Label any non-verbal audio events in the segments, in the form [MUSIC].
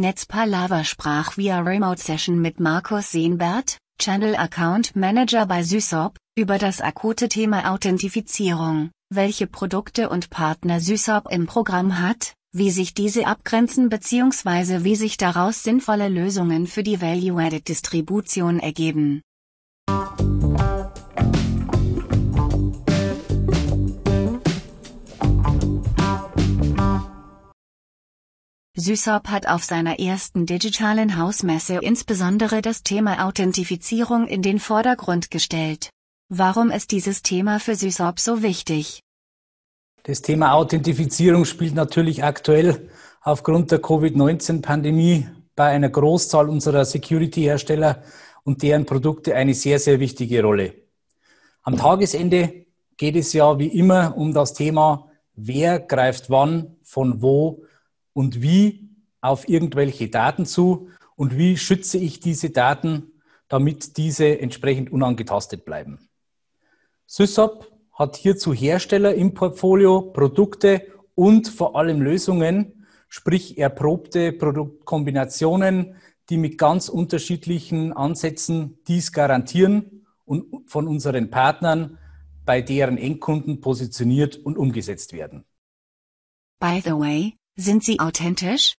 Netzpalava sprach via Remote Session mit Markus Seenbert, Channel Account Manager bei Sysop, über das akute Thema Authentifizierung, welche Produkte und Partner Sysop im Programm hat, wie sich diese abgrenzen bzw. wie sich daraus sinnvolle Lösungen für die Value-Added Distribution ergeben. Sysop hat auf seiner ersten digitalen Hausmesse insbesondere das Thema Authentifizierung in den Vordergrund gestellt. Warum ist dieses Thema für Sysop so wichtig? Das Thema Authentifizierung spielt natürlich aktuell aufgrund der Covid-19-Pandemie bei einer Großzahl unserer Security-Hersteller und deren Produkte eine sehr, sehr wichtige Rolle. Am Tagesende geht es ja wie immer um das Thema, wer greift wann, von wo und wie auf irgendwelche Daten zu und wie schütze ich diese Daten, damit diese entsprechend unangetastet bleiben. Sysop hat hierzu Hersteller im Portfolio, Produkte und vor allem Lösungen, sprich erprobte Produktkombinationen, die mit ganz unterschiedlichen Ansätzen dies garantieren und von unseren Partnern bei deren Endkunden positioniert und umgesetzt werden. By the way, sind Sie authentisch?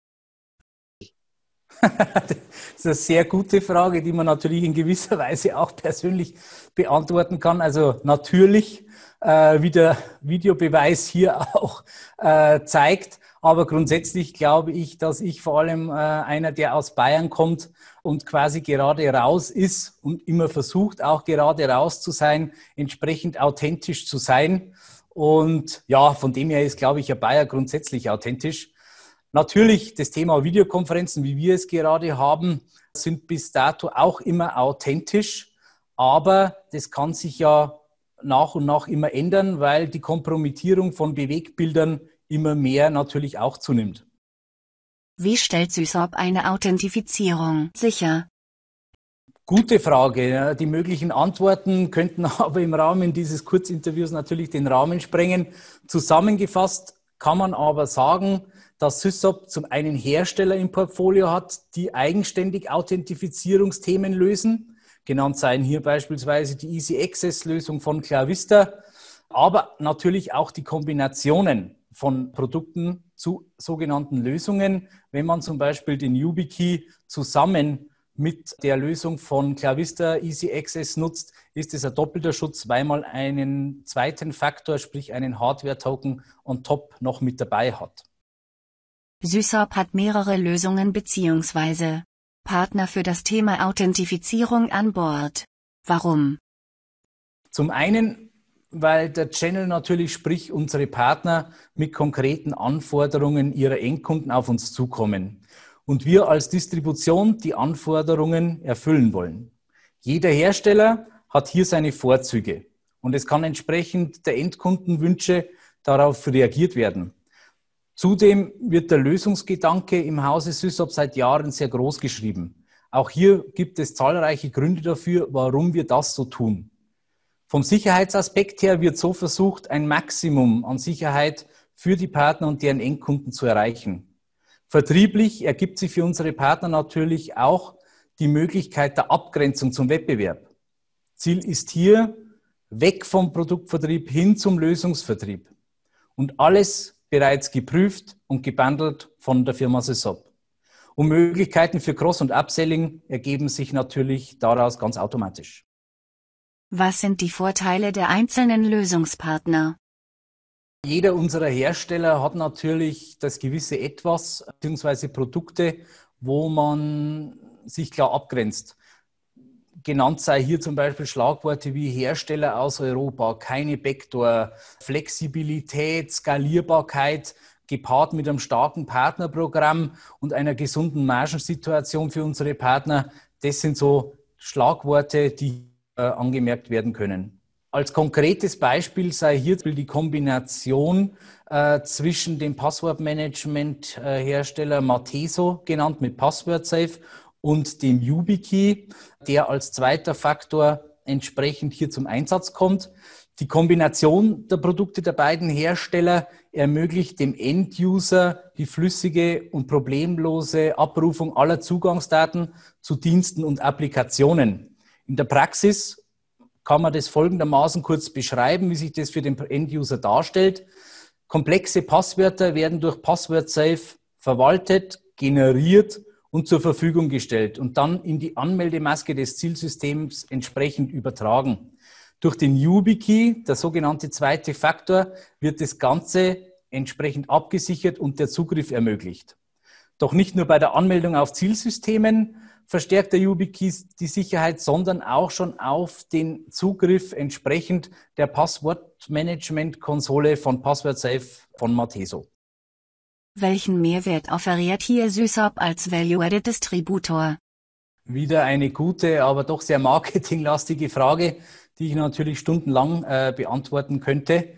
[LAUGHS] das ist eine sehr gute Frage, die man natürlich in gewisser Weise auch persönlich beantworten kann. Also natürlich, äh, wie der Videobeweis hier [LAUGHS] auch äh, zeigt. Aber grundsätzlich glaube ich, dass ich vor allem äh, einer, der aus Bayern kommt und quasi gerade raus ist und immer versucht, auch gerade raus zu sein, entsprechend authentisch zu sein. Und ja, von dem her ist, glaube ich, ein Bayer grundsätzlich authentisch. Natürlich, das Thema Videokonferenzen, wie wir es gerade haben, sind bis dato auch immer authentisch, aber das kann sich ja nach und nach immer ändern, weil die Kompromittierung von Bewegbildern immer mehr natürlich auch zunimmt. Wie stellt SysOp eine Authentifizierung sicher? Gute Frage. Die möglichen Antworten [LAUGHS] könnten aber im Rahmen dieses Kurzinterviews natürlich den Rahmen sprengen. Zusammengefasst kann man aber sagen, dass Sysop zum einen Hersteller im Portfolio hat, die eigenständig Authentifizierungsthemen lösen. Genannt seien hier beispielsweise die Easy Access Lösung von Clavista, aber natürlich auch die Kombinationen von Produkten zu sogenannten Lösungen. Wenn man zum Beispiel den YubiKey zusammen mit der Lösung von Clavista Easy Access nutzt, ist es ein doppelter Schutz, weil man einen zweiten Faktor, sprich einen Hardware-Token on top noch mit dabei hat. Sysop hat mehrere Lösungen bzw. Partner für das Thema Authentifizierung an Bord. Warum? Zum einen, weil der Channel natürlich, sprich unsere Partner, mit konkreten Anforderungen ihrer Endkunden auf uns zukommen und wir als Distribution die Anforderungen erfüllen wollen. Jeder Hersteller hat hier seine Vorzüge und es kann entsprechend der Endkundenwünsche darauf reagiert werden. Zudem wird der Lösungsgedanke im Hause Sysop seit Jahren sehr groß geschrieben. Auch hier gibt es zahlreiche Gründe dafür, warum wir das so tun. Vom Sicherheitsaspekt her wird so versucht, ein Maximum an Sicherheit für die Partner und deren Endkunden zu erreichen. Vertrieblich ergibt sich für unsere Partner natürlich auch die Möglichkeit der Abgrenzung zum Wettbewerb. Ziel ist hier weg vom Produktvertrieb hin zum Lösungsvertrieb. Und alles bereits geprüft und gebundelt von der Firma Sysop. Und Möglichkeiten für Cross- und Upselling ergeben sich natürlich daraus ganz automatisch. Was sind die Vorteile der einzelnen Lösungspartner? Jeder unserer Hersteller hat natürlich das gewisse Etwas bzw. Produkte, wo man sich klar abgrenzt genannt sei hier zum Beispiel Schlagworte wie Hersteller aus Europa, keine Backdoor, Flexibilität, Skalierbarkeit, gepaart mit einem starken Partnerprogramm und einer gesunden Margensituation für unsere Partner. Das sind so Schlagworte, die äh, angemerkt werden können. Als konkretes Beispiel sei hier die Kombination äh, zwischen dem Passwortmanagement-Hersteller Mateso, genannt mit PasswordSafe, und dem YubiKey, der als zweiter Faktor entsprechend hier zum Einsatz kommt. Die Kombination der Produkte der beiden Hersteller ermöglicht dem End-User die flüssige und problemlose Abrufung aller Zugangsdaten zu Diensten und Applikationen. In der Praxis kann man das folgendermaßen kurz beschreiben, wie sich das für den End-User darstellt. Komplexe Passwörter werden durch Password Safe verwaltet, generiert und zur Verfügung gestellt und dann in die Anmeldemaske des Zielsystems entsprechend übertragen. Durch den YubiKey, der sogenannte zweite Faktor, wird das Ganze entsprechend abgesichert und der Zugriff ermöglicht. Doch nicht nur bei der Anmeldung auf Zielsystemen verstärkt der YubiKey die Sicherheit, sondern auch schon auf den Zugriff entsprechend der Passwortmanagement-Konsole von PasswordSafe von Mateso. Welchen Mehrwert offeriert hier SysOp als Value-Added Distributor? Wieder eine gute, aber doch sehr marketinglastige Frage die ich natürlich stundenlang äh, beantworten könnte.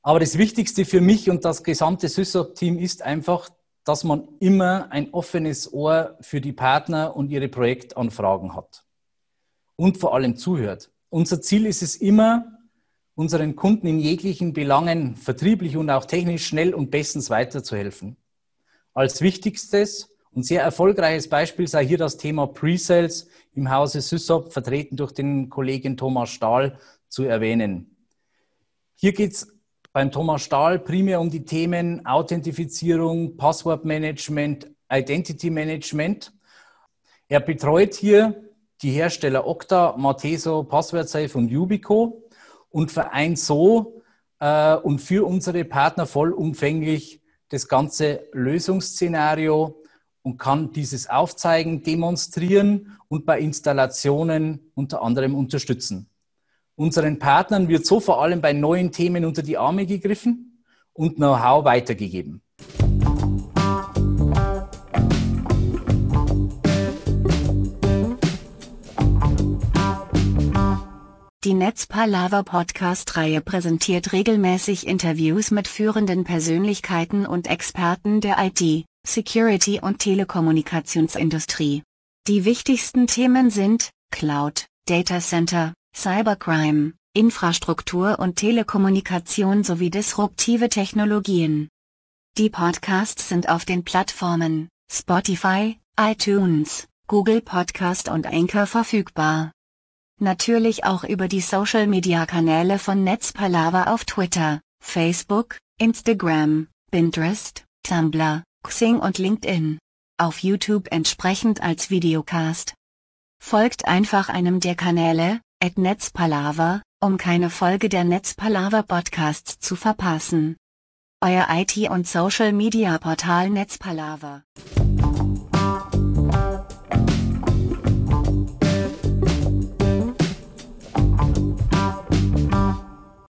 Aber das Wichtigste für mich und das gesamte SysOp-Team ist einfach, dass man immer ein offenes Ohr für die Partner und ihre Projektanfragen hat. Und vor allem zuhört. Unser Ziel ist es immer, unseren Kunden in jeglichen Belangen vertrieblich und auch technisch schnell und bestens weiterzuhelfen. Als wichtigstes und sehr erfolgreiches Beispiel sei hier das Thema Pre-Sales im Hause Sysop, vertreten durch den Kollegen Thomas Stahl, zu erwähnen. Hier geht es beim Thomas Stahl primär um die Themen Authentifizierung, Passwortmanagement, Identity Management. Er betreut hier die Hersteller Okta, Mateso, PasswordSafe und Yubico und vereint so äh, und für unsere Partner vollumfänglich das ganze Lösungsszenario und kann dieses aufzeigen, demonstrieren und bei Installationen unter anderem unterstützen. Unseren Partnern wird so vor allem bei neuen Themen unter die Arme gegriffen und Know-how weitergegeben. Die Netzpalava Podcast-Reihe präsentiert regelmäßig Interviews mit führenden Persönlichkeiten und Experten der IT. Security und Telekommunikationsindustrie. Die wichtigsten Themen sind Cloud, Data Center, Cybercrime, Infrastruktur und Telekommunikation sowie disruptive Technologien. Die Podcasts sind auf den Plattformen Spotify, iTunes, Google Podcast und Anchor verfügbar. Natürlich auch über die Social Media Kanäle von Netzpalava auf Twitter, Facebook, Instagram, Pinterest, Tumblr, Xing und LinkedIn. Auf YouTube entsprechend als Videocast. Folgt einfach einem der Kanäle, at Netzpalava, um keine Folge der Netzpalava Podcasts zu verpassen. Euer IT- und Social-Media-Portal Netzpalava.